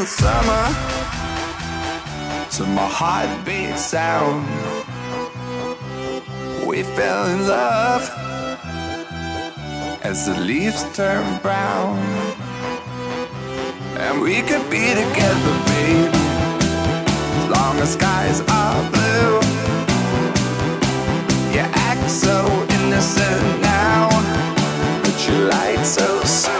the summer to my heartbeat sound. We fell in love as the leaves turn brown. And we could be together, babe, as long as skies are blue. You act so innocent now, but you lied so soon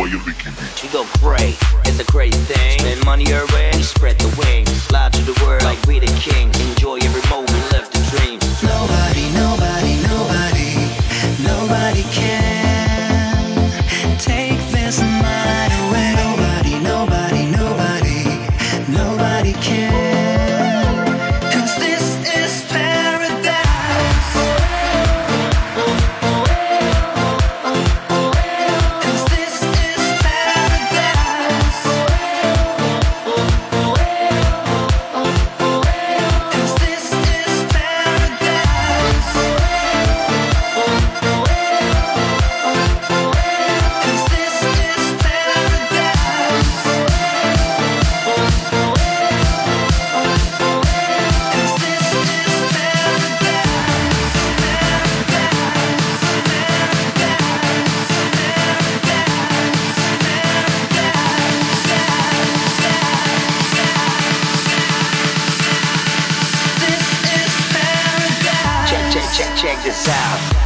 Why you licking me? You go pray, it's a great thing. Spend money every us out.